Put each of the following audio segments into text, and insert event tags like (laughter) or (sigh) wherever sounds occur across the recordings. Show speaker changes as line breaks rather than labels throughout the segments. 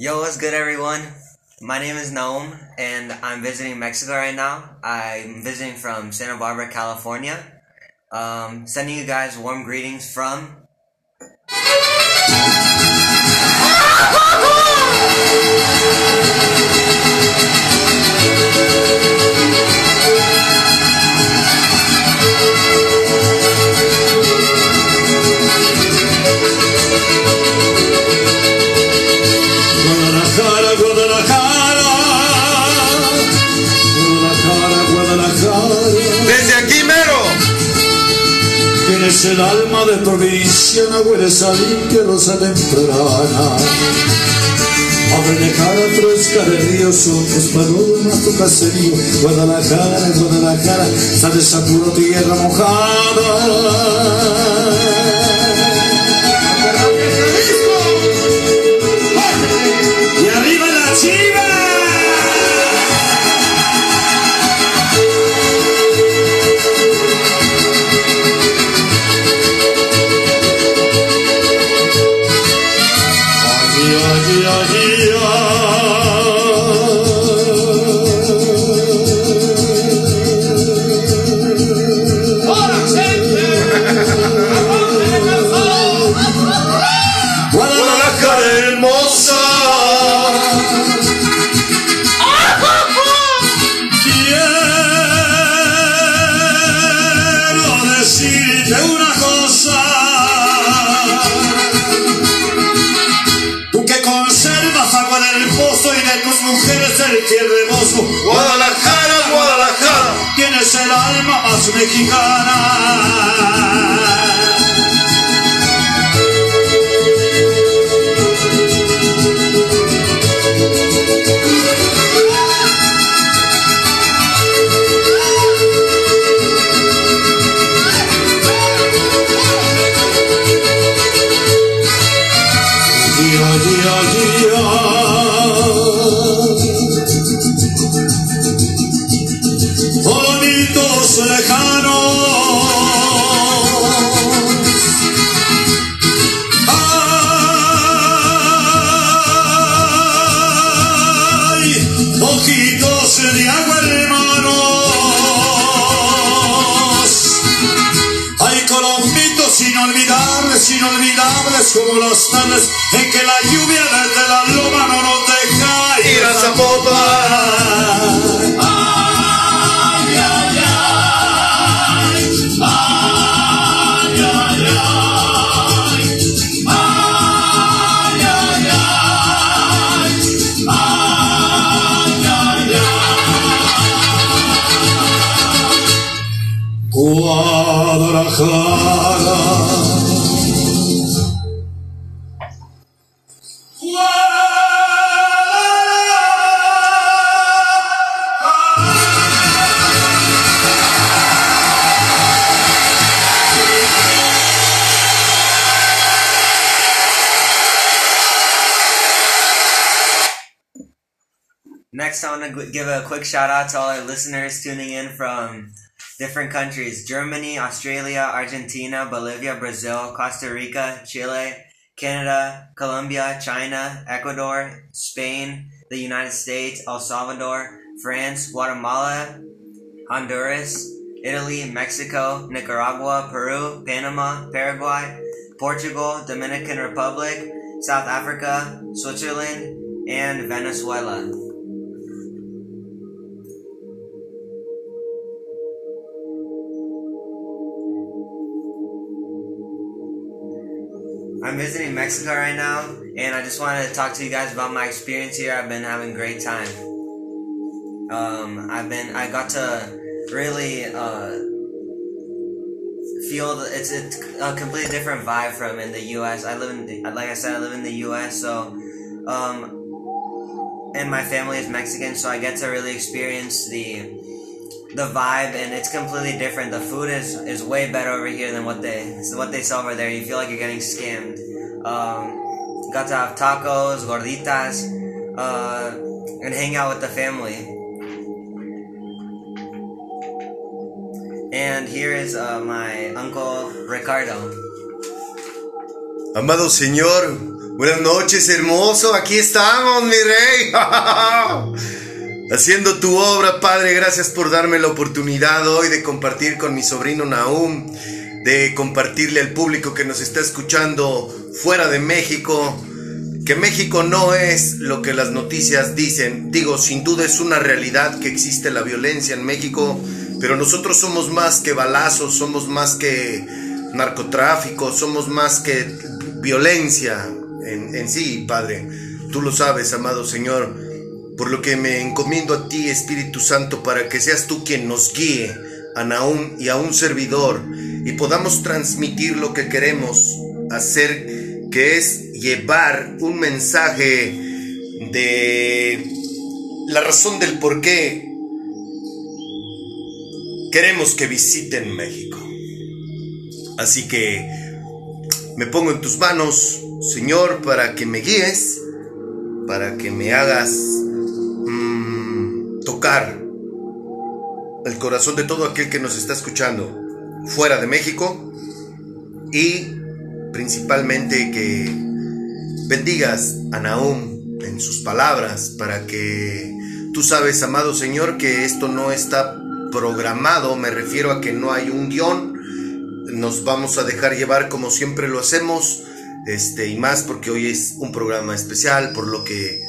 Yo, what's good, everyone? My name is Naum, and I'm visiting Mexico right now. I'm visiting from Santa Barbara, California. Um, sending you guys warm greetings from.
Tienes el alma de provinciana, hueles a limpia rosa temprana. Cara fresca de río, tus palomas, tu caserío. Guadalajara, Guadalajara, sales a puro tierra mojada. Alma inolvidables como las tardes en que la
quick shout out to all our listeners tuning in from different countries Germany, Australia, Argentina, Bolivia, Brazil, Costa Rica, Chile, Canada, Colombia, China, Ecuador, Spain, the United States, El Salvador, France, Guatemala, Honduras, Italy, Mexico, Nicaragua, Peru, Panama, Paraguay, Portugal, Dominican Republic, South Africa, Switzerland, and Venezuela. Visiting Mexico right now, and I just wanted to talk to you guys about my experience here. I've been having a great time. Um, I've been, I got to really uh, feel the, it's a, a completely different vibe from in the U.S. I live in, the, like I said, I live in the U.S. So, um, and my family is Mexican, so I get to really experience the the vibe, and it's completely different. The food is is way better over here than what they what they sell over there. You feel like you're getting scammed. Um, got to have tacos, gorditas, uh, and hang out with the family. And here is uh, my uncle Ricardo.
Amado Señor, Buenas noches, hermoso. Aquí estamos, mi rey. (laughs) Haciendo tu obra, Padre. Gracias por darme la oportunidad hoy de compartir con mi sobrino Nahum, de compartirle al público que nos está escuchando fuera de México, que México no es lo que las noticias dicen. Digo, sin duda es una realidad que existe la violencia en México, pero nosotros somos más que balazos, somos más que narcotráfico, somos más que violencia en, sí, Padre. Tú lo sabes, amado Señor, por lo que me encomiendo a ti, Espíritu Santo, para que seas tú quien nos guíe a Naum y a un servidor y podamos transmitir lo que queremos hacer, que es llevar un mensaje de la razón del por qué queremos que visiten México. Así que me pongo en tus manos, Señor, para que me guíes, para que me hagas mm, tocar el corazón de todo aquel que nos está escuchando fuera de México y principalmente que bendigas a Nahum en sus palabras para que tú sabes, amado Señor, que esto no está programado, me refiero a que no hay un guion, nos vamos a dejar llevar como siempre lo hacemos este, y más porque hoy es un programa especial, por lo que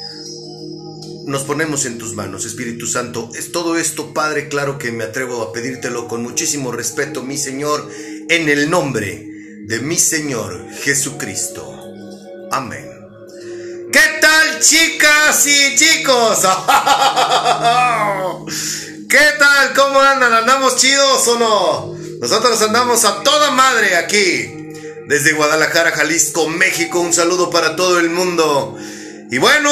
nos ponemos en tus manos, Espíritu Santo. Es todo esto, Padre, claro que me atrevo a pedírtelo con muchísimo respeto, mi Señor, en el nombre de mi Señor Jesucristo. Amén. ¿Qué tal, chicas y chicos? (laughs) ¿Qué tal? ¿Cómo andan? ¿Andamos chidos o no? Nosotros andamos a toda madre aquí desde Guadalajara, Jalisco, México. Un saludo para todo el mundo. Y bueno,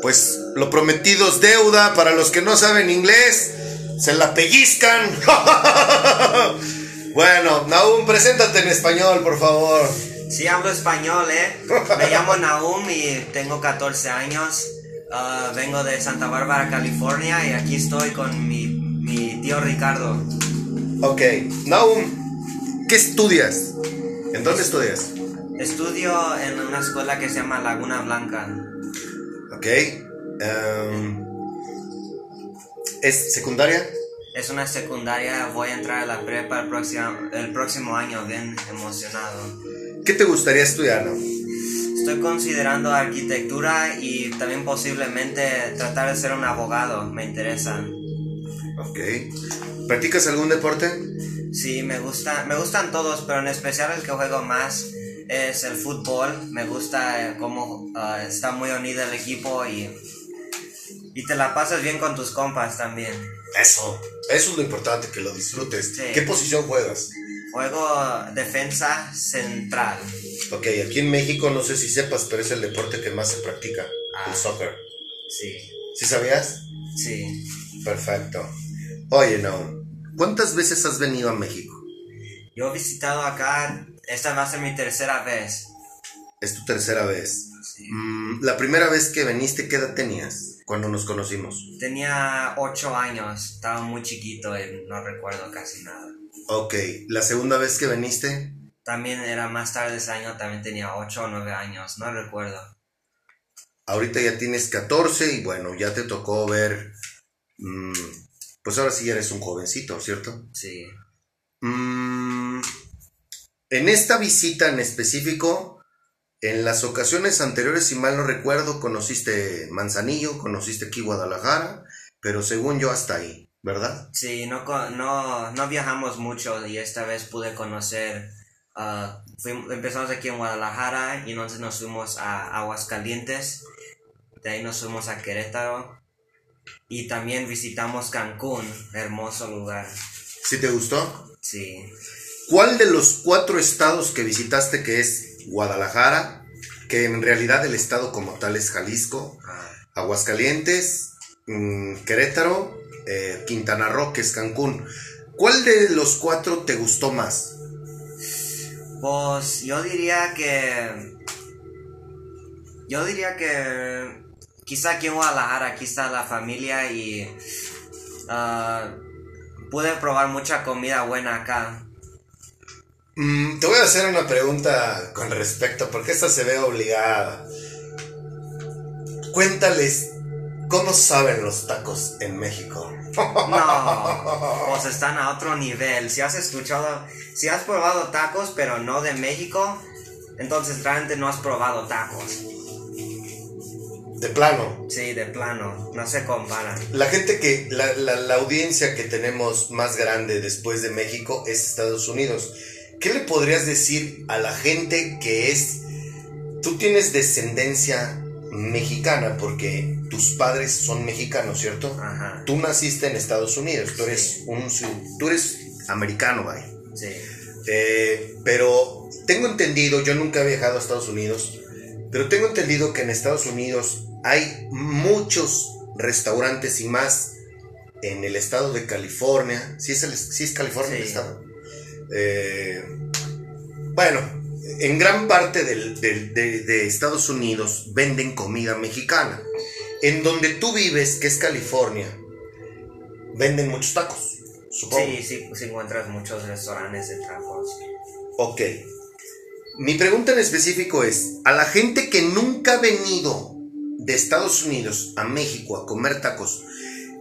pues lo prometido es deuda. Para los que no saben inglés, se la pellizcan. (laughs) bueno, Naum, preséntate en español, por favor.
Sí, hablo español, ¿eh? Me llamo (laughs) Naum y tengo 14 años. Ah, vengo de Santa Bárbara, California y aquí estoy con mi, mi tío Ricardo.
Ok, Naum, ¿qué estudias? ¿En dónde estudias?
Estudio en una escuela que se llama Laguna Blanca.
Ok. Em, ¿Es secundaria?
Es una secundaria, voy a entrar a la prepa el próximo, el próximo año, bien emocionado.
¿Qué te gustaría estudiar, no?
Estoy considerando arquitectura y también posiblemente tratar de ser un abogado, me interesa.
Ok. ¿Practicas algún deporte?
Sí, me gusta, me gustan todos, pero en especial el que juego más es el fútbol. Me gusta eh, cómo ah, está muy unido el equipo y, y te la pasas bien con tus compas también.
Eso, eso es lo importante, que lo disfrutes. ¿Qué posición juegas?
Juego defensa central.
Ok, aquí en México no sé si sepas, pero es el deporte que más se practica, el ah. soccer.
Sí.
¿Sí sabías?
Sí.
Perfecto. Oye, no. ¿Cuántas veces has venido a México?
Yo he visitado acá, esta va a ser mi tercera vez.
Es tu tercera vez. Mm, la primera vez que viniste, ¿qué edad tenías cuando nos conocimos?
Tenía ocho años, estaba muy chiquito y no recuerdo casi nada.
Ok, ¿la segunda vez que viniste?
También era más tarde ese año, también tenía ocho o nueve años, no recuerdo.
Ahorita ya tienes 14 y bueno, ya te tocó ver mm, pues ahora sí eres un jovencito, ¿cierto?
Sí.
Mm, en esta visita en específico, en las ocasiones anteriores, si mal no recuerdo, conociste Manzanillo, conociste aquí Guadalajara, pero según yo hasta ahí, ¿verdad?
Sí, no, no, no viajamos mucho y esta vez pude conocer, uh, empezamos aquí en Guadalajara y entonces nos fuimos a Aguascalientes, de ahí nos fuimos a Querétaro y también visitamos Cancún, hermoso lugar.
¿Sí te gustó?
Sí.
¿Cuál de los cuatro estados que visitaste, que es Guadalajara, que en realidad el estado como tal es Jalisco. Aguascalientes, mm, Querétaro, eh, Quintana Roo, que es Cancún, ¿cuál de los cuatro te gustó más?
Pues yo diría que... Yo diría que quizá aquí en Guadalajara, aquí está la familia y uh, pude probar mucha comida buena acá.
Mm, te voy a hacer una pregunta con respecto, porque esta se ve obligada. Cuéntales cómo saben los tacos en México.
No, (laughs) pues están a otro nivel. Si has escuchado, si has probado tacos, pero no de México, entonces realmente no has probado tacos.
De plano.
Sí, de plano, no se comparan.
La gente que, la, la, la audiencia que tenemos más grande después de México es Estados Unidos. ¿Qué le podrías decir a la gente que es... Tú tienes descendencia mexicana porque tus padres son mexicanos, ¿cierto?
Ajá.
Tú naciste en Estados Unidos, tú eres
Sí.
un tú eres americano, vaya.
Sí.
Eh, pero tengo entendido, yo nunca he viajado a Estados Unidos, pero tengo entendido que en Estados Unidos hay muchos restaurantes y más en el estado de California. ¿Sí es, el, sí es California el estado? Eh, bueno, en gran parte del- del- de, de Estados Unidos venden comida mexicana. En donde tú vives, que es California, venden muchos tacos. Supongo.
Sí, sí, sí encuentras muchos restaurantes de tacos.
Ok. Mi pregunta en específico es, a la gente que nunca ha venido de Estados Unidos a México a comer tacos,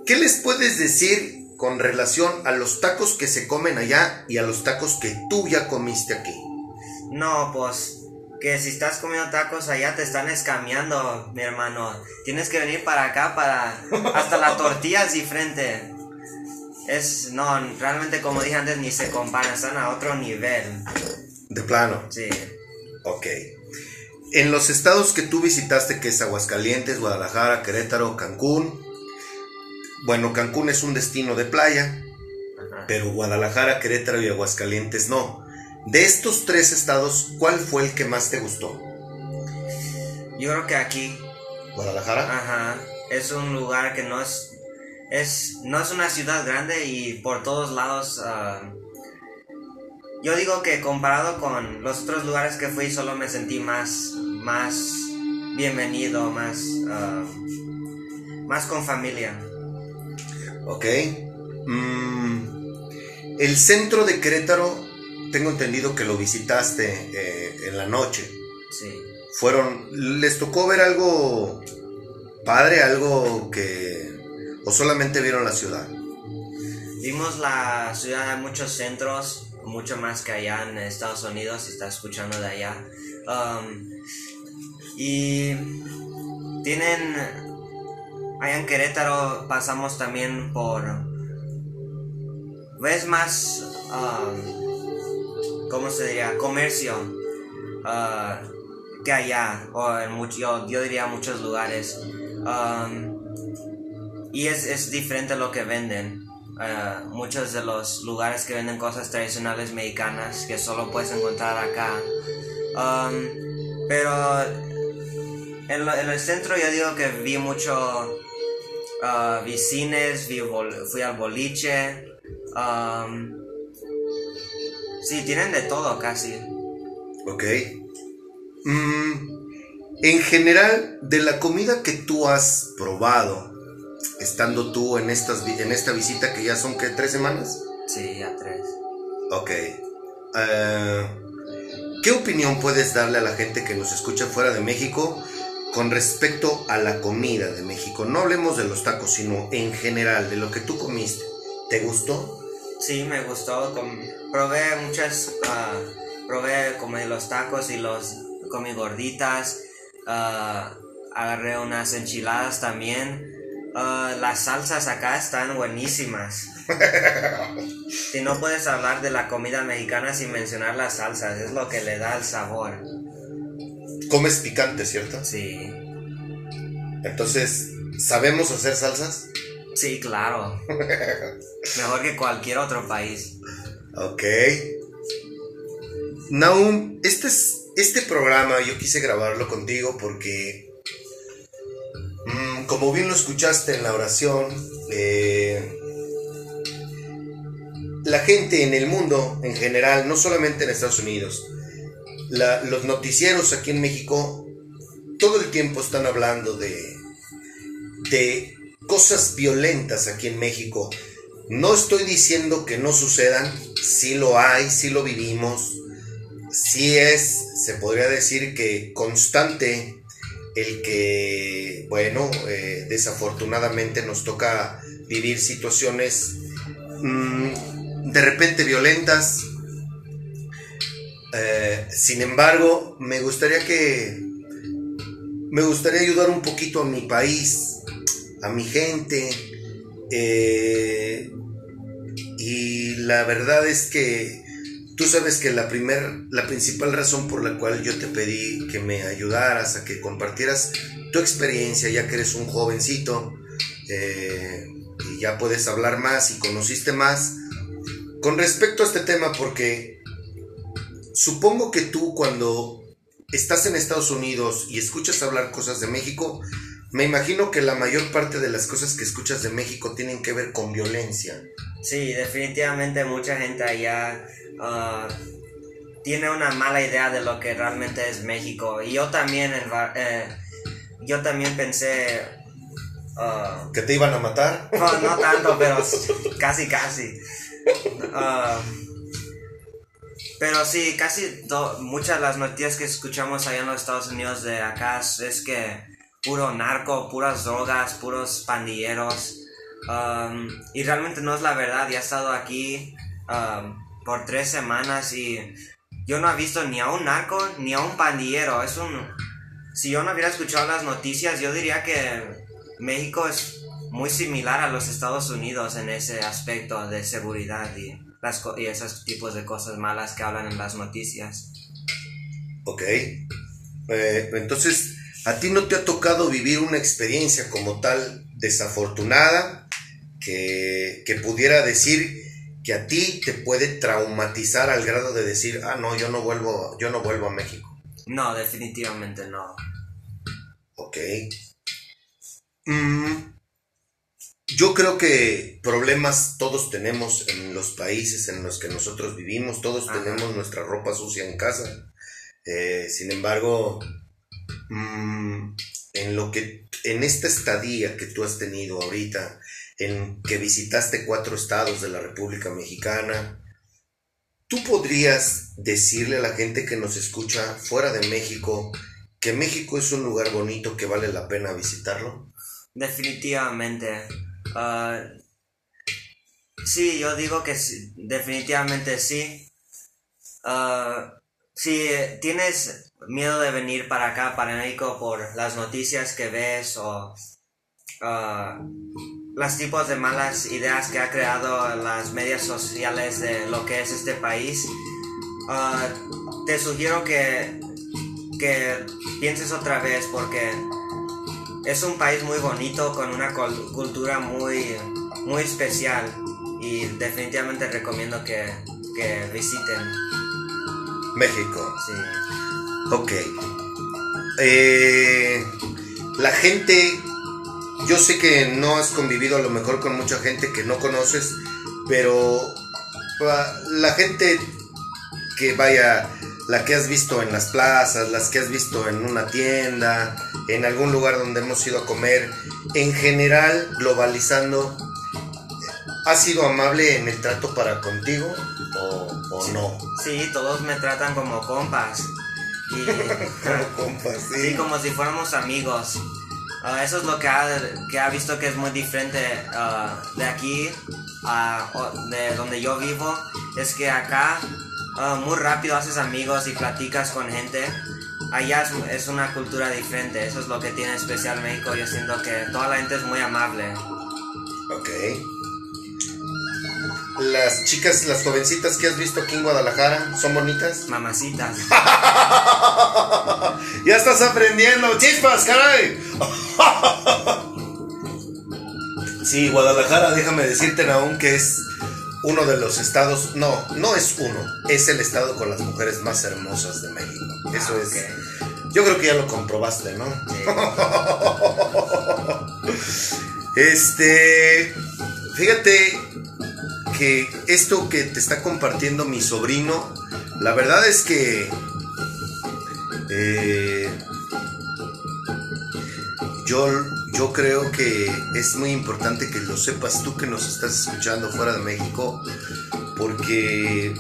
¿qué les puedes decir con relación a los tacos que se comen allá y a los tacos que tú ya comiste aquí?
No, pues que si estás comiendo tacos allá te están escameando, mi hermano. Tienes que venir para acá para hasta la tortilla es diferente. Es no, realmente como dije antes ni se comparan, están a otro nivel.
De plano.
Sí.
Ok. En los estados que tú visitaste, que es Aguascalientes, Guadalajara, Querétaro, Cancún. Bueno, Cancún es un destino de playa.
Ajá.
pero Guadalajara, Querétaro y Aguascalientes no. De estos tres estados, ¿cuál fue el que más te gustó?
Yo creo que aquí,
Guadalajara.
ajá, es un lugar que no es es no es una ciudad grande y por todos lados ah, yo digo que comparado con los otros lugares que fui solo me sentí más más bienvenido, más ah, más con familia.
Ok. Mm, el centro de Querétaro, tengo entendido que lo visitaste eh, en la noche.
Sí.
Fueron, ¿les tocó ver algo padre, algo que... o solamente vieron la ciudad?
Vimos la ciudad, muchos centros, mucho más que allá en Estados Unidos, si estás escuchando de allá. Um, y tienen, allá en Querétaro pasamos también por, ves más, um, ¿cómo se diría? Comercio ah, que allá, o en mucho, yo, diría muchos lugares. Um, y es, es diferente lo que venden. Ah, muchos de los lugares que venden cosas tradicionales mexicanas que solo puedes encontrar acá. Um, pero en, en el centro yo digo que vi mucho vi cines, vi bol- fui al boliche. um, sí, tienen de todo casi.
Ok. Mm, en general, de la comida que tú has probado, estando tú en, estas, en esta visita que ya son, ¿qué? ¿Tres semanas?
Sí, a tres.
Ok. Eh, ¿Qué opinión puedes darle a la gente que nos escucha fuera de México con respecto a la comida de México? No hablemos de los tacos, sino en general, de lo que tú comiste. ¿Te gustó?
Sí, me gustó. com- probé muchas. ah, probé como los tacos y los comí gorditas. ah, agarré unas enchiladas también. Ah, las salsas acá están buenísimas. (laughs) si no puedes hablar de la comida mexicana sin mencionar las salsas, es lo que le da el sabor.
Comes picante, ¿cierto?
Sí,
Entonces, ¿sabemos hacer salsas?
sí, claro. (laughs) Mejor que cualquier otro país.
Ok. Naum, este, es, este programa yo quise grabarlo contigo porque, mm, como bien lo escuchaste en la oración, eh, la gente en el mundo en general, no solamente en Estados Unidos, los noticieros aquí en México, todo el tiempo están hablando de, de cosas violentas aquí en México. No estoy diciendo que no sucedan, sí lo hay, sí lo vivimos, sí es, se podría decir que constante el que, bueno, eh, desafortunadamente nos toca vivir situaciones mm, de repente violentas. Eh, sin embargo, me gustaría que, me gustaría ayudar un poquito a mi país, a mi gente. eh, y la verdad es que tú sabes que la primer, la principal razón por la cual yo te pedí que me ayudaras, a que compartieras tu experiencia, ya que eres un jovencito eh, y ya puedes hablar más y conociste más, con respecto a este tema, porque supongo que tú cuando estás en Estados Unidos y escuchas hablar cosas de México, me imagino que la mayor parte de las cosas que escuchas de México tienen que ver con violencia.
Sí, definitivamente mucha gente allá ah, tiene una mala idea de lo que realmente es México. Y yo también, eh, yo también pensé, ah,
¿Que te iban a matar? (laughs)
no, no tanto, pero (laughs) casi, casi. Ah, pero sí, casi muchas de las noticias que escuchamos allá en los Estados Unidos de acá es que puro narco, puras drogas, puros pandilleros. Um, y realmente no es la verdad. Ya he estado aquí um, por tres semanas y yo no he visto ni a un narco ni a un pandillero. Es un. Si yo no hubiera escuchado las noticias, yo diría que México es muy similar a los Estados Unidos en ese aspecto de seguridad y, las, y esos tipos de cosas malas que hablan en las noticias.
Ok. Eh, entonces, ¿a ti no te ha tocado vivir una experiencia como tal desafortunada que, que pudiera decir que a ti te puede traumatizar al grado de decir, ah, no, yo no vuelvo, yo no vuelvo a México?
No, definitivamente no.
Ok. Mm, yo creo que problemas todos tenemos en los países en los que nosotros vivimos, todos
Ajá.
tenemos nuestra ropa sucia en casa. Eh, sin embargo, mm, en lo que, en esta estadía que tú has tenido ahorita, en que visitaste cuatro estados de la República Mexicana, ¿tú podrías decirle a la gente que nos escucha fuera de México que México es un lugar bonito que vale la pena visitarlo?
Definitivamente. Ah, sí, yo digo que sí, definitivamente sí. Ah, si tienes miedo de venir para acá, para México, por las noticias que ves o ah, los tipos de malas ideas que ha creado las medias sociales de lo que es este país, te sugiero que, que pienses otra vez porque es un país muy bonito con una cultura muy, muy especial y definitivamente recomiendo que, que visiten.
México.
Sí.
Ok. Eh, la gente, yo sé que no has convivido a lo mejor con mucha gente que no conoces, pero ah, la gente que vaya, la que has visto en las plazas, las que has visto en una tienda, en algún lugar donde hemos ido a comer, en general, globalizando, ¿ha sido amable en el trato para contigo o, o no?
Sí, todos me tratan como compas. Y, (laughs)
Compas,
sí, como si fuéramos amigos. Ah, eso es lo que ha, que ha visto que es muy diferente ah, de aquí, a, de donde yo vivo. Es que acá ah, muy rápido haces amigos y platicas con gente. Allá es, es una cultura diferente. Eso es lo que tiene especial México. Yo siento que toda la gente es muy amable.
Ok. Las chicas, las jovencitas que has visto aquí en Guadalajara, ¿son bonitas? (laughs)
Mamacitas. (laughs)
ya estás aprendiendo, chispas, caray. (laughs) sí, Guadalajara, déjame decirte, Naum, que es uno de los estados, no, no es uno, es el estado con las mujeres más hermosas de México. Eso
Ah,
es.
ok.
Yo creo que ya lo comprobaste, ¿no?
Sí.
Este, fíjate que esto que te está compartiendo mi sobrino, la verdad es que eh, yo, yo creo que es muy importante que lo sepas tú que nos estás escuchando fuera de México, porque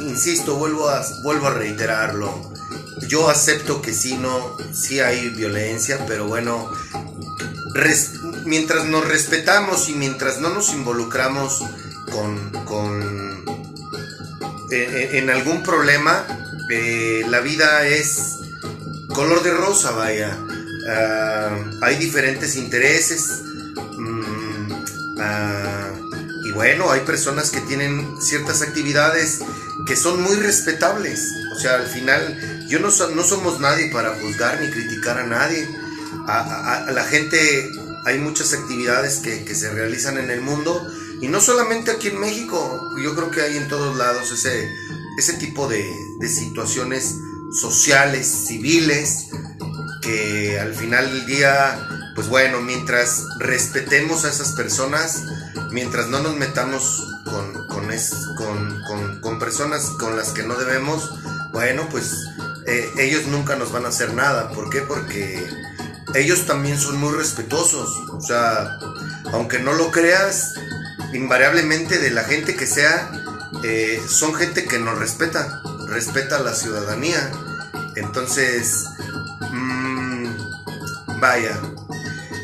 insisto, vuelvo a, vuelvo a reiterarlo. Yo acepto que sí, no, sí hay violencia, pero bueno, mientras nos respetamos y mientras no nos involucramos con, con en, algún problema, eh, la vida es color de rosa, vaya. Ah, hay diferentes intereses. Ah, y bueno, hay personas que tienen ciertas actividades que son muy respetables. O sea, al final, yo no, no somos nadie para juzgar ni criticar a nadie. A, la gente, hay muchas actividades que, se realizan en el mundo y no solamente aquí en México, yo creo que hay en todos lados ese, ese tipo de, de situaciones sociales, civiles, al final del día, pues bueno, mientras respetemos a esas personas, mientras no nos metamos con, con, personas con las que no debemos, bueno, pues eh, ellos nunca nos van a hacer nada. ¿Por qué? Porque ellos también son muy respetuosos. O sea, aunque no lo creas, invariablemente de la gente que sea, eh, son gente que nos respeta respeta a la ciudadanía. Entonces, vaya,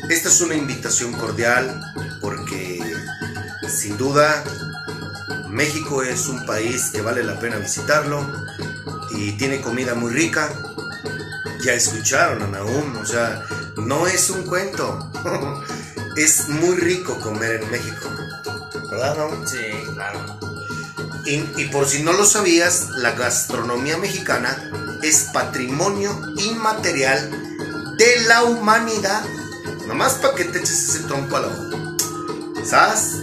esta es una invitación cordial porque sin duda México es un país que vale la pena visitarlo y tiene comida muy rica. Ya escucharon a Naum, o sea, no es un cuento. (laughs) es muy rico comer en México. ¿Verdad, Naum?
Sí, claro.
Y, por si no lo sabías, la gastronomía mexicana es patrimonio inmaterial de la humanidad. Nomás para que te eches ese tronco a la boca. ¿Sabes?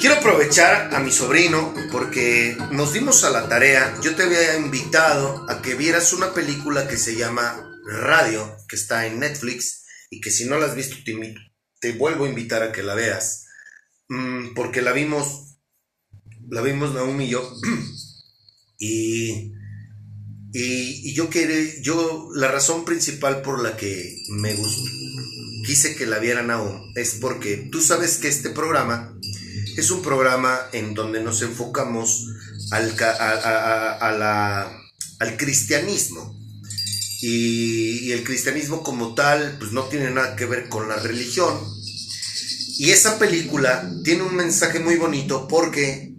Quiero aprovechar a mi sobrino porque nos dimos a la tarea. Yo te había invitado a que vieras una película que se llama Radio, que está en Netflix y que si no la has visto te, te vuelvo a invitar a que la veas. Mm, porque la vimos la vimos Naomi y yo. (clears throat) y, y, yo quería, yo, la razón principal por la que me gustó, quise que la viera Naum es porque tú sabes que este programa es un programa en donde nos enfocamos al, a, la, al cristianismo. Y, y, el cristianismo como tal, pues no tiene nada que ver con la religión. Y esa película tiene un mensaje muy bonito porque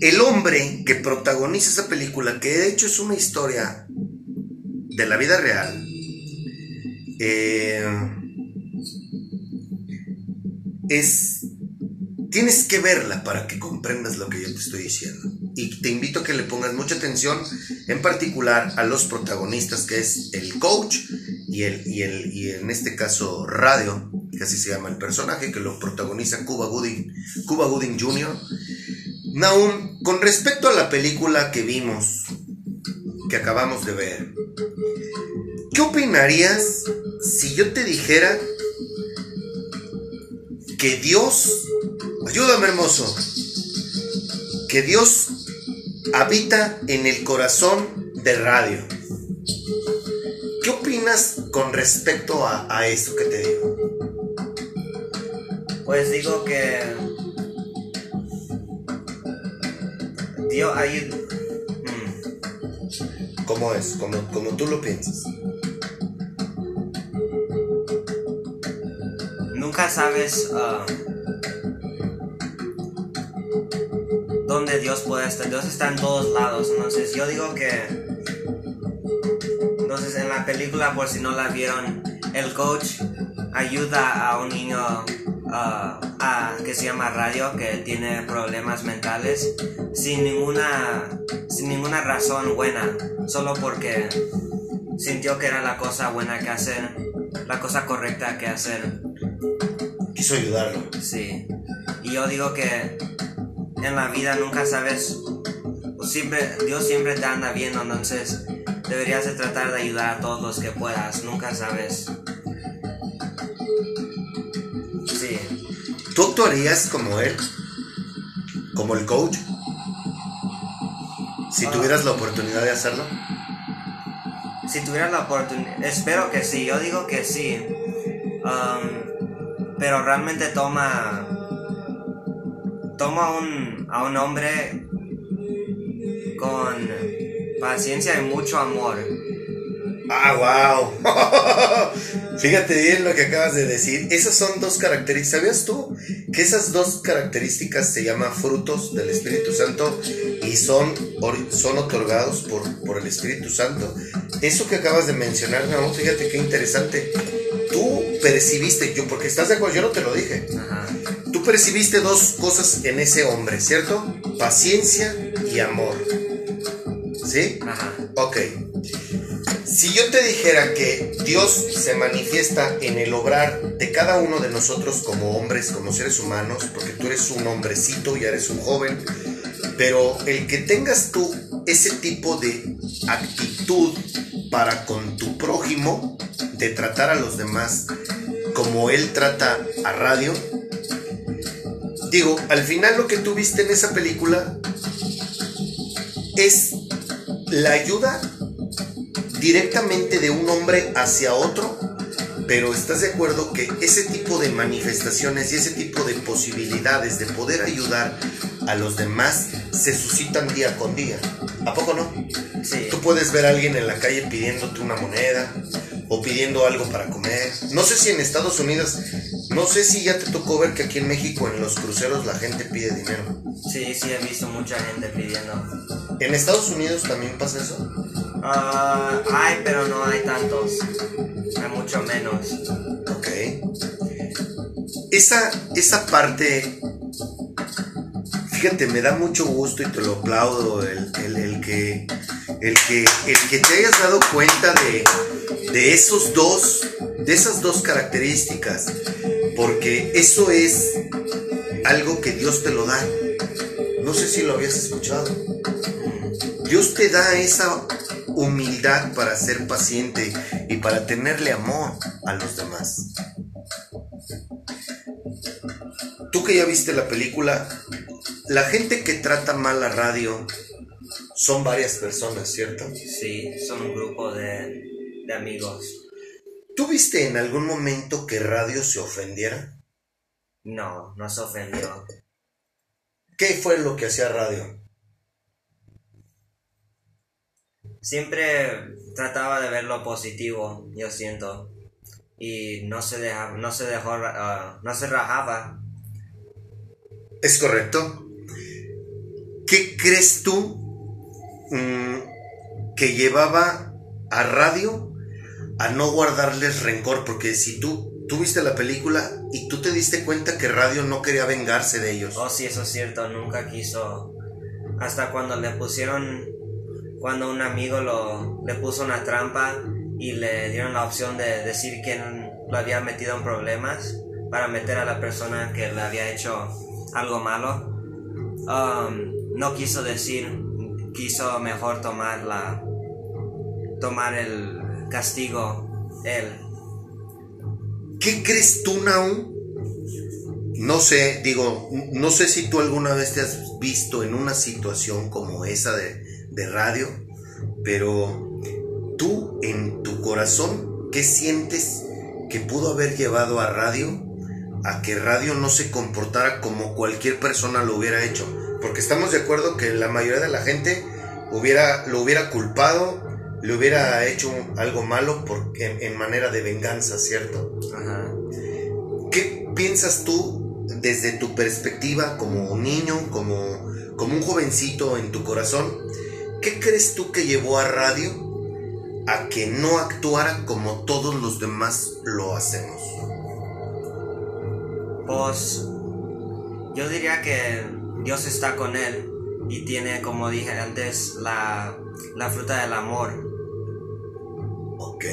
el hombre que protagoniza esa película, que de hecho es una historia de la vida real, eh, es... Tienes que verla para que comprendas lo que yo te estoy diciendo. Y te invito a que le pongas mucha atención, en particular a los protagonistas, que es el coach y, el, y, el, y en este caso Radio, que así se llama el personaje, que lo protagoniza Cuba Gooding, Cuba Gooding Jr. Naum, con respecto a la película que vimos, que acabamos de ver, ¿qué opinarías si yo te dijera que Dios, ayúdame hermoso, que Dios habita en el corazón de radio? ¿Qué opinas con respecto a, a esto que te digo?
Pues digo que Dios ahí.
Mm. ¿Cómo es? Como, como tú lo piensas.
Nunca sabes uh, dónde Dios puede estar. Dios está en todos lados. Entonces yo digo que. Entonces en la película, por si no la vieron, el coach ayuda a un niño uh, que se llama Radio, que tiene problemas mentales, sin ninguna, sin ninguna razón buena, solo porque sintió que era la cosa buena que hacer, la cosa correcta que hacer.
Quiso ayudarlo.
Sí. Y yo digo que en la vida nunca sabes, siempre, Dios siempre te anda viendo, entonces deberías de tratar de ayudar a todos los que puedas, nunca sabes
¿Tú actuarías como él? ¿Como el coach? Si tuvieras la oportunidad de hacerlo.
Si tuviera la oportunidad, espero que sí, yo digo que sí. Um, pero realmente toma toma un, a un hombre con paciencia y mucho amor.
Ah, wow. (laughs) Fíjate bien lo que acabas de decir. Esas son dos características. ¿Sabías tú que esas dos características se llaman frutos del Espíritu Santo y son, son otorgados por, por el Espíritu Santo? Eso que acabas de mencionar, no, fíjate qué interesante. Tú percibiste, yo, porque estás de acuerdo, yo no te lo dije.
Ajá.
Tú percibiste dos cosas en ese hombre, ¿cierto? Paciencia y amor. ¿Sí?
Ajá.
Ok. Si yo te dijera que Dios se manifiesta en el obrar de cada uno de nosotros como hombres, como seres humanos, porque tú eres un hombrecito, ya eres un joven, pero el que tengas tú ese tipo de actitud para con tu prójimo, de tratar a los demás como él trata a radio, digo, al final lo que tú viste en esa película es la ayuda directamente de un hombre hacia otro, pero estás de acuerdo que ese tipo de manifestaciones y ese tipo de posibilidades de poder ayudar a los demás se suscitan día con día. ¿A poco no?
Sí.
Tú puedes ver a alguien en la calle pidiéndote una moneda o pidiendo algo para comer. No sé si en Estados Unidos, no sé si ya te tocó ver que aquí en México en los cruceros la gente pide dinero.
Sí, sí, he visto mucha gente pidiendo.
¿En Estados Unidos también pasa eso?
Ah, hay, pero no hay tantos. Hay mucho menos.
Ok. Esa, esa parte, fíjate, me da mucho gusto y te lo aplaudo el, el- el que, el, que, el que te hayas dado cuenta de, de esos dos, de esas dos características, porque eso es algo que Dios te lo da. No sé si lo habías escuchado. Dios te da esa humildad para ser paciente y para tenerle amor a los demás. Tú que ya viste la película, la gente que trata mal la radio son varias personas, ¿cierto?
Sí, son un grupo de, de amigos.
¿Tú viste en algún momento que radio se ofendiera?
No, no se ofendió.
¿Qué fue lo que hacía radio?
Siempre trataba de ver lo positivo, yo siento. Y no se dejaba, no se dejó, ah, no se rajaba.
¿Es correcto? ¿Qué crees tú mm, que llevaba a radio a no guardarles rencor? Porque si tú, tú viste la película y tú te diste cuenta que radio no quería vengarse de ellos.
Oh, sí, eso es cierto, nunca quiso. Hasta cuando le pusieron, cuando un amigo lo, le puso una trampa y le dieron la opción de decir quién lo había metido en problemas para meter a la persona que le había hecho algo malo. um, no quiso decir, quiso mejor tomar la, tomar el castigo él.
¿Qué crees tú, Naum? No sé, digo, no sé si tú alguna vez te has visto en una situación como esa de, de radio, pero tú en tu corazón, ¿qué sientes que pudo haber llevado a radio a que radio no se comportara como cualquier persona lo hubiera hecho? Porque estamos de acuerdo que la mayoría de la gente hubiera, lo hubiera culpado, le hubiera hecho algo malo por, en, en manera de venganza, ¿cierto?
Ajá.
¿Qué piensas tú desde tu perspectiva como un niño, como, como un jovencito en tu corazón? ¿Qué crees tú que llevó a radio a que no actuara como todos los demás lo hacemos?
Pues yo diría que Dios está con él y tiene, como dije antes, la, la fruta del amor.
Ok.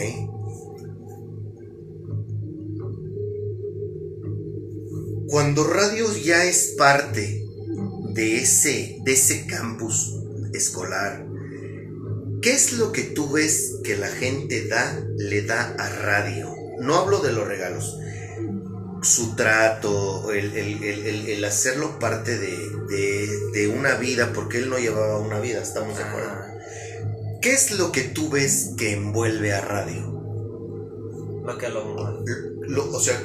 Cuando radio ya es parte de ese, de ese campus escolar, ¿qué es lo que tú ves que la gente da, le da a radio? No hablo de los regalos, su trato, el, el- el- hacerlo parte de, de- de una vida, porque él no llevaba una vida, estamos de acuerdo.
Ajá.
¿Qué es lo que tú ves que envuelve a radio?
Lo que lo...
Lo- o sea,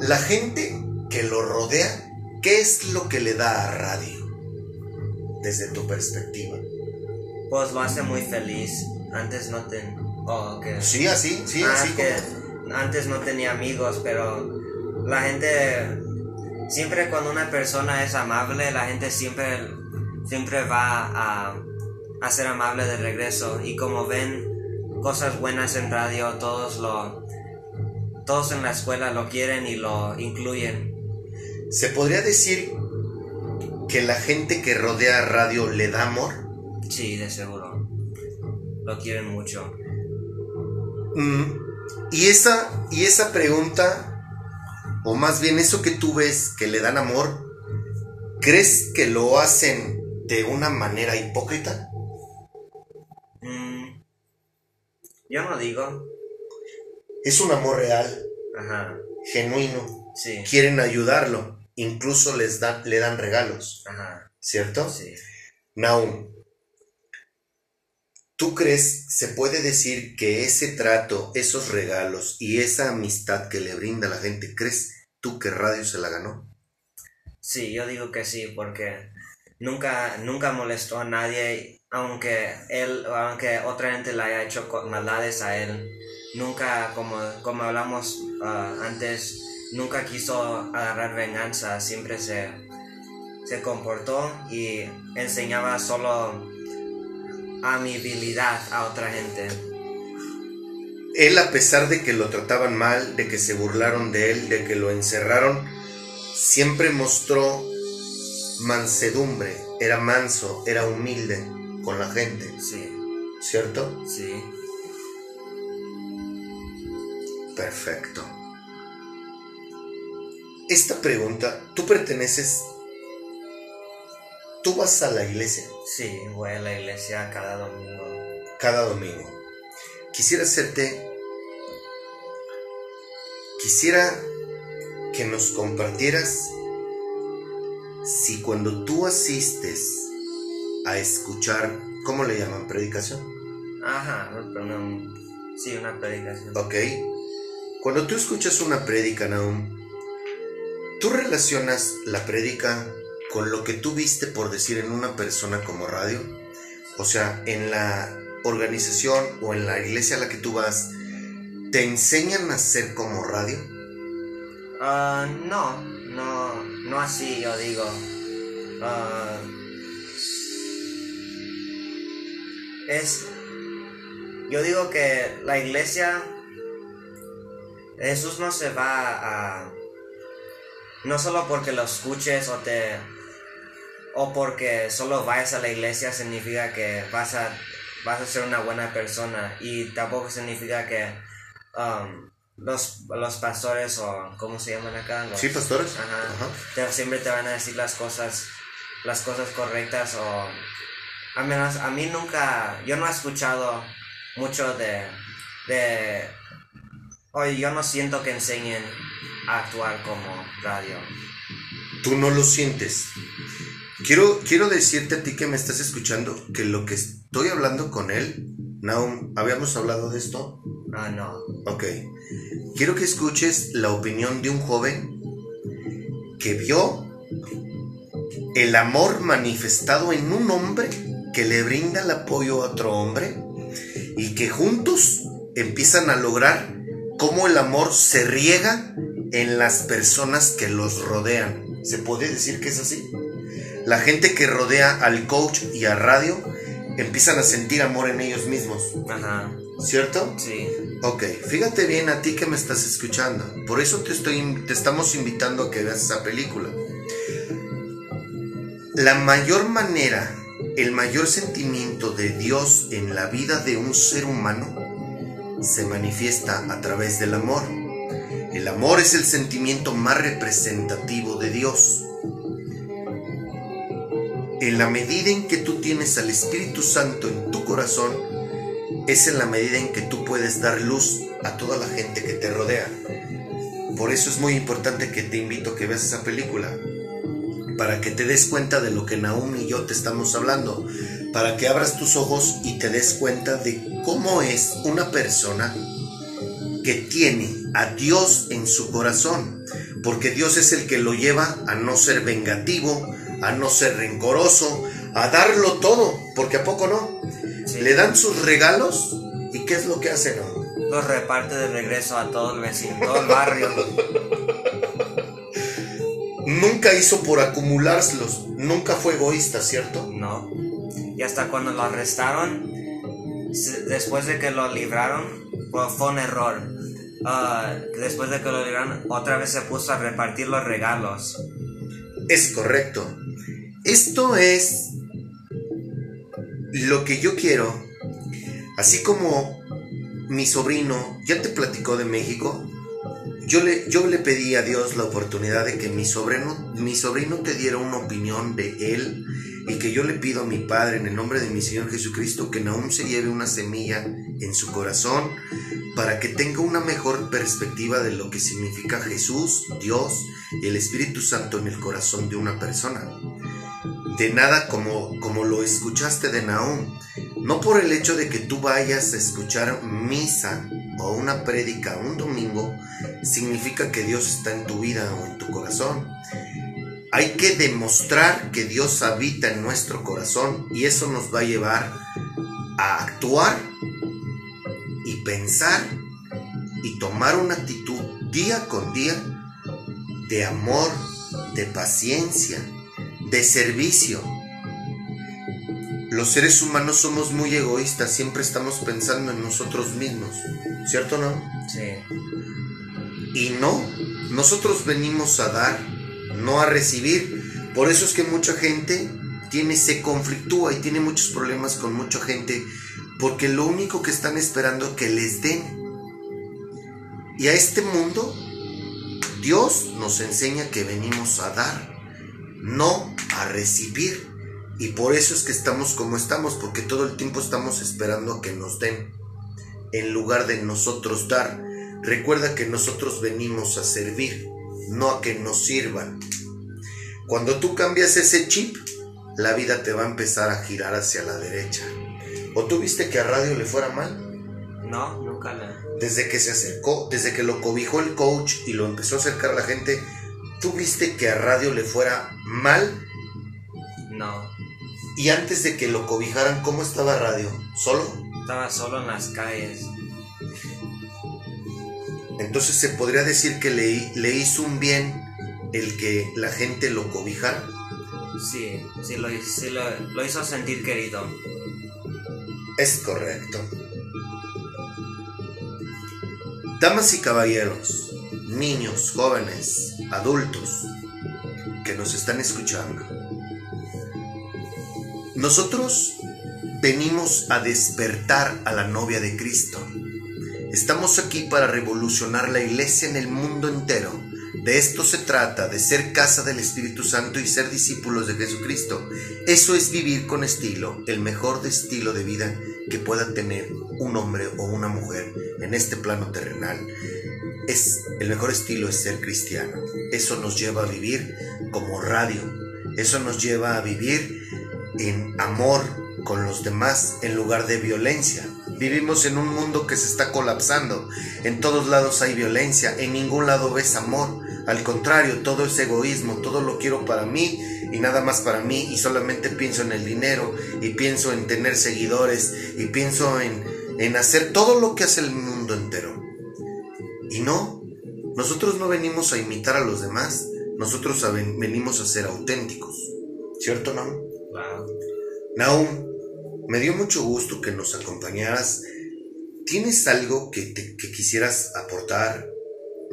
la gente que lo rodea, ¿qué es lo que le da a radio? Desde tu perspectiva.
Pues lo hace muy feliz. Antes no ten... Oh, ok.
Sí, así, sí,
Ah,
así
que
como.
antes no tenía amigos, pero la gente siempre cuando una persona es amable, la gente siempre siempre va a, a ser amable de regreso y como ven cosas buenas en radio, todos lo todos en la escuela lo quieren y lo incluyen.
¿Se podría decir que la gente que rodea a radio le da amor?
Sí, de seguro. Lo quieren mucho.
Mm, y esa, y esa pregunta, o más bien eso que tú ves que le dan amor, ¿crees que lo hacen de una manera hipócrita?
Mm, yo no digo.
Es un amor real,
Ajá.
genuino.
Sí.
Quieren ayudarlo, incluso les dan, le dan regalos,
Ajá.
¿cierto?
Sí.
Naum, ¿tú crees, se puede decir que ese trato, esos regalos y esa amistad que le brinda la gente, ¿crees tú que Radio se la ganó?
Sí, yo digo que sí, porque nunca, nunca molestó a nadie, aunque él, aunque otra gente le haya hecho maldades a él. Nunca, como, como hablamos ah, antes, nunca quiso agarrar venganza, siempre se, se comportó y enseñaba solo amabilidad a otra gente.
Él, a pesar de que lo trataban mal, de que se burlaron de él, de que lo encerraron, siempre mostró mansedumbre, era manso, era humilde con la gente,
Sí,
¿cierto?
sí.
Perfecto. Esta pregunta, ¿tú perteneces? ¿Tú vas a la iglesia
Sí, voy a la iglesia cada domingo.
cada domingo? Quisiera hacerte... Quisiera que nos compartieras si cuando tú asistes a escuchar, ¿cómo le llaman? Predicación.
Ajá, pero no- sí, una predicación.
Ok. Cuando tú escuchas una prédica, Naum, ¿tú relacionas la prédica con lo que tú viste, por decir, en una persona como radio? O sea, en la organización o en la iglesia a la que tú vas, ¿te enseñan a ser como radio?
Ah, no, no, no así yo digo. Ah, es, yo digo que la iglesia, Jesús no se va a, no solo porque lo escuches o te, o porque solo vayas a la iglesia significa que vas a, vas a ser una buena persona y tampoco significa que um, los, los pastores o ¿cómo se llaman acá? Los-
¿Sí, pastores?
Ajá.
Ajá.
Te- siempre te van a decir las cosas, las cosas correctas o a menos a mí nunca, yo no he escuchado mucho de, de, oye, yo no siento que enseñen a actuar como radio.
Tú no lo sientes. Quiero, quiero decirte a ti que me estás escuchando que lo que estoy hablando con él, Naum, ¿habíamos hablado de esto?
Ah, no.
Ok. Quiero que escuches la opinión de un joven que vio el amor manifestado en un hombre que le brinda el apoyo a otro hombre y que juntos empiezan a lograr cómo el amor se riega en las personas que los rodean. ¿Se puede decir que es así? La gente que rodea al coach y a radio empiezan a sentir amor en ellos mismos,
Ajá.
¿cierto?
Sí.
Ok, fíjate bien a ti que me estás escuchando. Por eso te, estoy, te estamos invitando a que veas esa película. La mayor manera, el mayor sentimiento de Dios en la vida de un ser humano se manifiesta a través del amor. El amor es el sentimiento más representativo de Dios. En la medida en que tú tienes al Espíritu Santo en tu corazón, es en la medida en que tú puedes dar luz a toda la gente que te rodea. Por eso es muy importante que te invito a que veas esa película, para que te des cuenta de lo que Naum y yo te estamos hablando, para que abras tus ojos y te des cuenta de cómo es una persona que tiene a Dios en su corazón, porque Dios es el que lo lleva a no ser vengativo, a no ser rencoroso, a darlo todo, porque a poco no.
Sí.
Le dan sus regalos y ¿qué es lo que hace Nahum?
Los reparte de regreso a todo el vecino, todo el barrio.
Nunca hizo por acumulárselos, nunca fue egoísta, ¿cierto?
No. Y hasta cuando lo arrestaron, después de que lo libraron, fue un error. Ah, después de que lo libraron, otra vez se puso a repartir los regalos.
Es correcto. Esto es lo que yo quiero. Así como mi sobrino ya te platicó de México, yo le, yo le pedí a Dios la oportunidad de que mi sobrino, mi sobrino te diera una opinión de él y que yo le pido a mi Padre en el nombre de mi Señor Jesucristo que Nahum se lleve una semilla en su corazón para que tenga una mejor perspectiva de lo que significa Jesús, Dios y el Espíritu Santo en el corazón de una persona. De nada como, como lo escuchaste de Nahum. No por el hecho de que tú vayas a escuchar misa o una prédica un domingo, significa que Dios está en tu vida o en tu corazón. Hay que demostrar que Dios habita en nuestro corazón y eso nos va a llevar a actuar y pensar y tomar una actitud día con día de amor, de paciencia, de servicio. Los seres humanos somos muy egoístas, siempre estamos pensando en nosotros mismos, ¿cierto o no?
Sí.
Y no, nosotros venimos a dar, no a recibir. Por eso es que mucha gente tiene, se conflictúa y tiene muchos problemas con mucha gente, porque lo único que están esperando es que les den. Y a este mundo, Dios nos enseña que venimos a dar, no a recibir. Y por eso es que estamos como estamos, porque todo el tiempo estamos esperando a que nos den, en lugar de nosotros dar. Recuerda que nosotros venimos a servir, no a que nos sirvan. Cuando tú cambias ese chip, la vida te va a empezar a girar hacia la derecha. ¿O tú viste que a Radio le fuera mal?
No, nunca le.
Desde que se acercó, desde que lo cobijó el coach y lo empezó a acercar a la gente, ¿tú viste que a Radio le fuera mal?
No.
Y antes de que lo cobijaran, ¿cómo estaba Radio? ¿Solo?
Estaba solo en las calles.
Entonces se podría decir que le, le hizo un bien el que la gente lo cobijara.
Sí, sí, lo, sí lo, lo hizo sentir querido.
Es correcto. Damas y caballeros, niños, jóvenes, adultos que nos están escuchando. Nosotros venimos a despertar a la novia de Cristo. Estamos aquí para revolucionar la iglesia en el mundo entero. De esto se trata, de ser casa del Espíritu Santo y ser discípulos de Jesucristo. Eso es vivir con estilo, el mejor de estilo de vida que pueda tener un hombre o una mujer en este plano terrenal. Es el mejor estilo es ser cristiano. Eso nos lleva a vivir como radio. Eso nos lleva a vivir en amor con los demás en lugar de violencia. Vivimos en un mundo que se está colapsando. En todos lados hay violencia, en ningún lado ves amor. Al contrario, todo es egoísmo, todo lo quiero para mí y nada más para mí y solamente pienso en el dinero y pienso en tener seguidores y pienso en, en hacer todo lo que hace el mundo entero. Y no, nosotros no venimos a imitar a los demás, nosotros a ven- venimos a ser auténticos. ¿Cierto, Naum?
Wow.
Naum, me dio mucho gusto que nos acompañaras. ¿Tienes algo que, quisieras aportar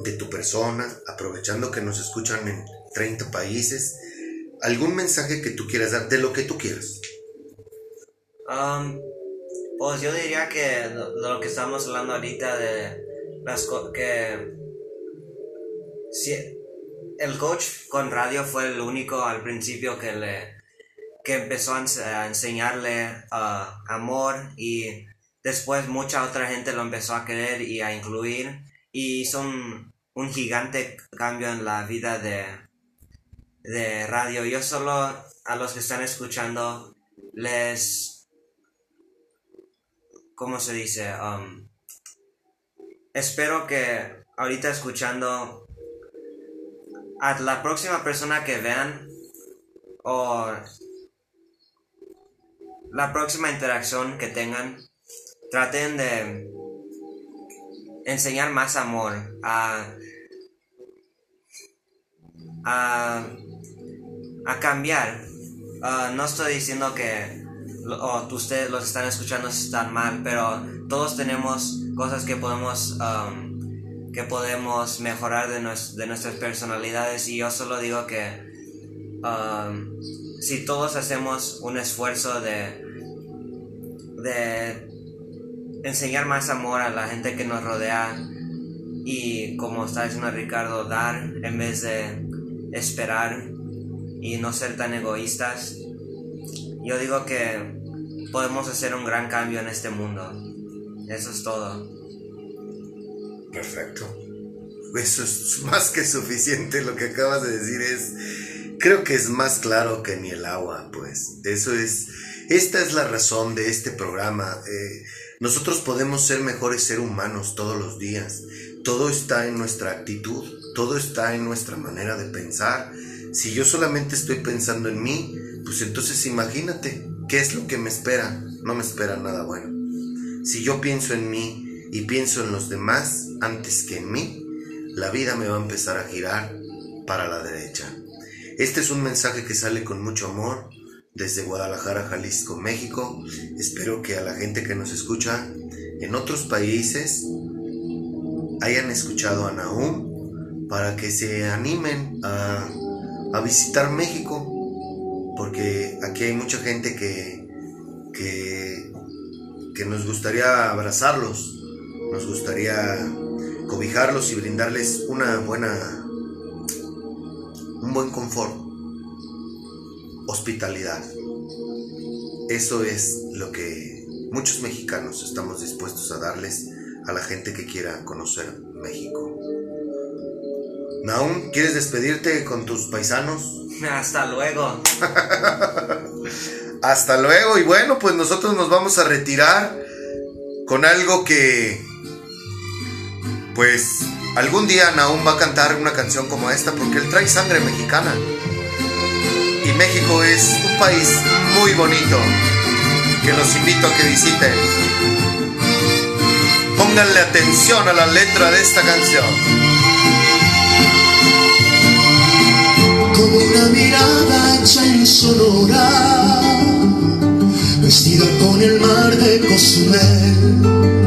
de tu persona, aprovechando que nos escuchan en 30 países? ¿Algún mensaje que tú quieras dar, de lo que tú quieras?
Um, pues yo diría que lo que estamos hablando ahorita de las que si el coach con radio fue el único al principio que le que empezó a, ense- a enseñarle ah, amor y después mucha otra gente lo empezó a querer y a incluir y hizo un, un gigante cambio en la vida de, de radio. Yo solo a los que están escuchando les ¿cómo se dice? Um, espero que ahorita escuchando a la próxima persona que vean o la próxima interacción que tengan, traten de enseñar más amor a, a, a cambiar. Ah, no estoy diciendo que ustedes los están escuchando están mal, pero todos tenemos cosas que podemos um, que podemos mejorar de, de, nuestras personalidades y yo solo digo que um, si todos hacemos un esfuerzo de de enseñar más amor a la gente que nos rodea y como está diciendo Ricardo dar en vez de esperar y no ser tan egoístas yo digo que podemos hacer un gran cambio en este mundo. Eso es todo.
Perfecto. Eso es más que suficiente. Lo que acabas de decir es, creo que es más claro que ni el agua, pues. Eso es, esta es la razón de este programa. Eh, nosotros podemos ser mejores seres humanos todos los días. Todo está en nuestra actitud, todo está en nuestra manera de pensar. Si yo solamente estoy pensando en mí, pues entonces imagínate, ¿qué es lo que me espera? No me espera nada bueno. Si yo pienso en mí y pienso en los demás antes que en mí, la vida me va a empezar a girar para la derecha. Este es un mensaje que sale con mucho amor desde Guadalajara, Jalisco, México. Espero que a la gente que nos escucha en otros países hayan escuchado a Nahum para que se animen a, a visitar México porque aquí hay mucha gente que, que, que nos gustaría abrazarlos, nos gustaría cobijarlos y brindarles una buena, buen confort, hospitalidad. Eso es lo que muchos mexicanos estamos dispuestos a darles a la gente que quiera conocer México. Naum, ¿quieres despedirte con tus paisanos? (laughs)
Hasta luego. (laughs)
Hasta luego. Y bueno, pues nosotros nos vamos a retirar con algo que, pues, algún día Naum va a cantar una canción como esta porque él trae sangre mexicana. Y México es un país muy bonito que los invito a que visiten. Pónganle atención a la letra de esta canción.
como una mirada hecha en Sonora, vestida con el mar de Cozumel,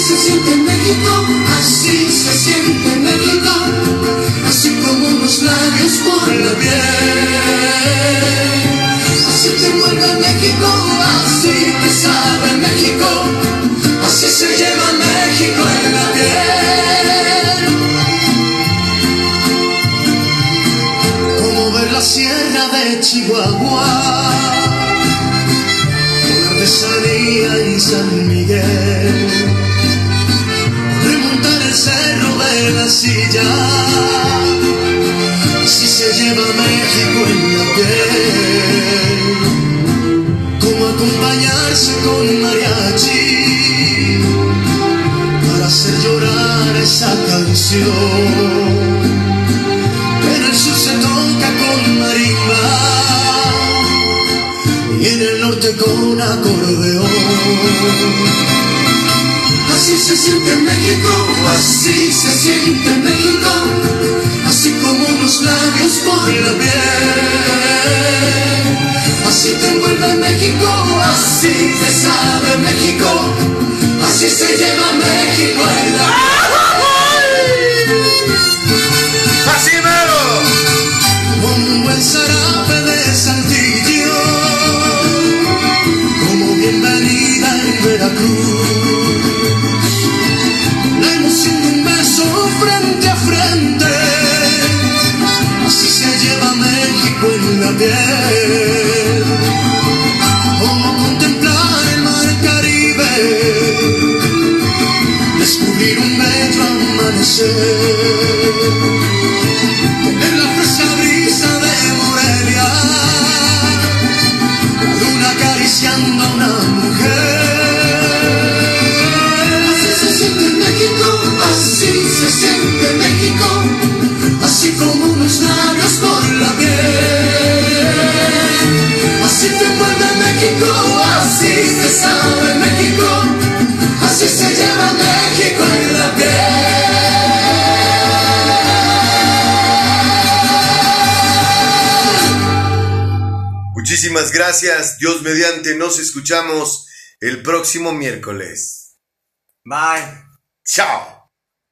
Así se siente México, así se siente México, así como unos labios por la piel. Así te muerde México, así te sabe México, así se lleva México en la piel. la sierra de Chihuahua, una artesanía en San Miguel, el cerro de la silla, si se lleva México en la piel, como acompañarse con mariachi, para hacer llorar esa canción en el sur se toca con marimba y en el norte con acordeón. Así se siente México, así se siente México, así como unos labios por la piel. Así te envuelve México, así te sabe México, así se lleva
Gracias. Dios mediante, nos escuchamos el próximo miércoles.
Bye.
Chao.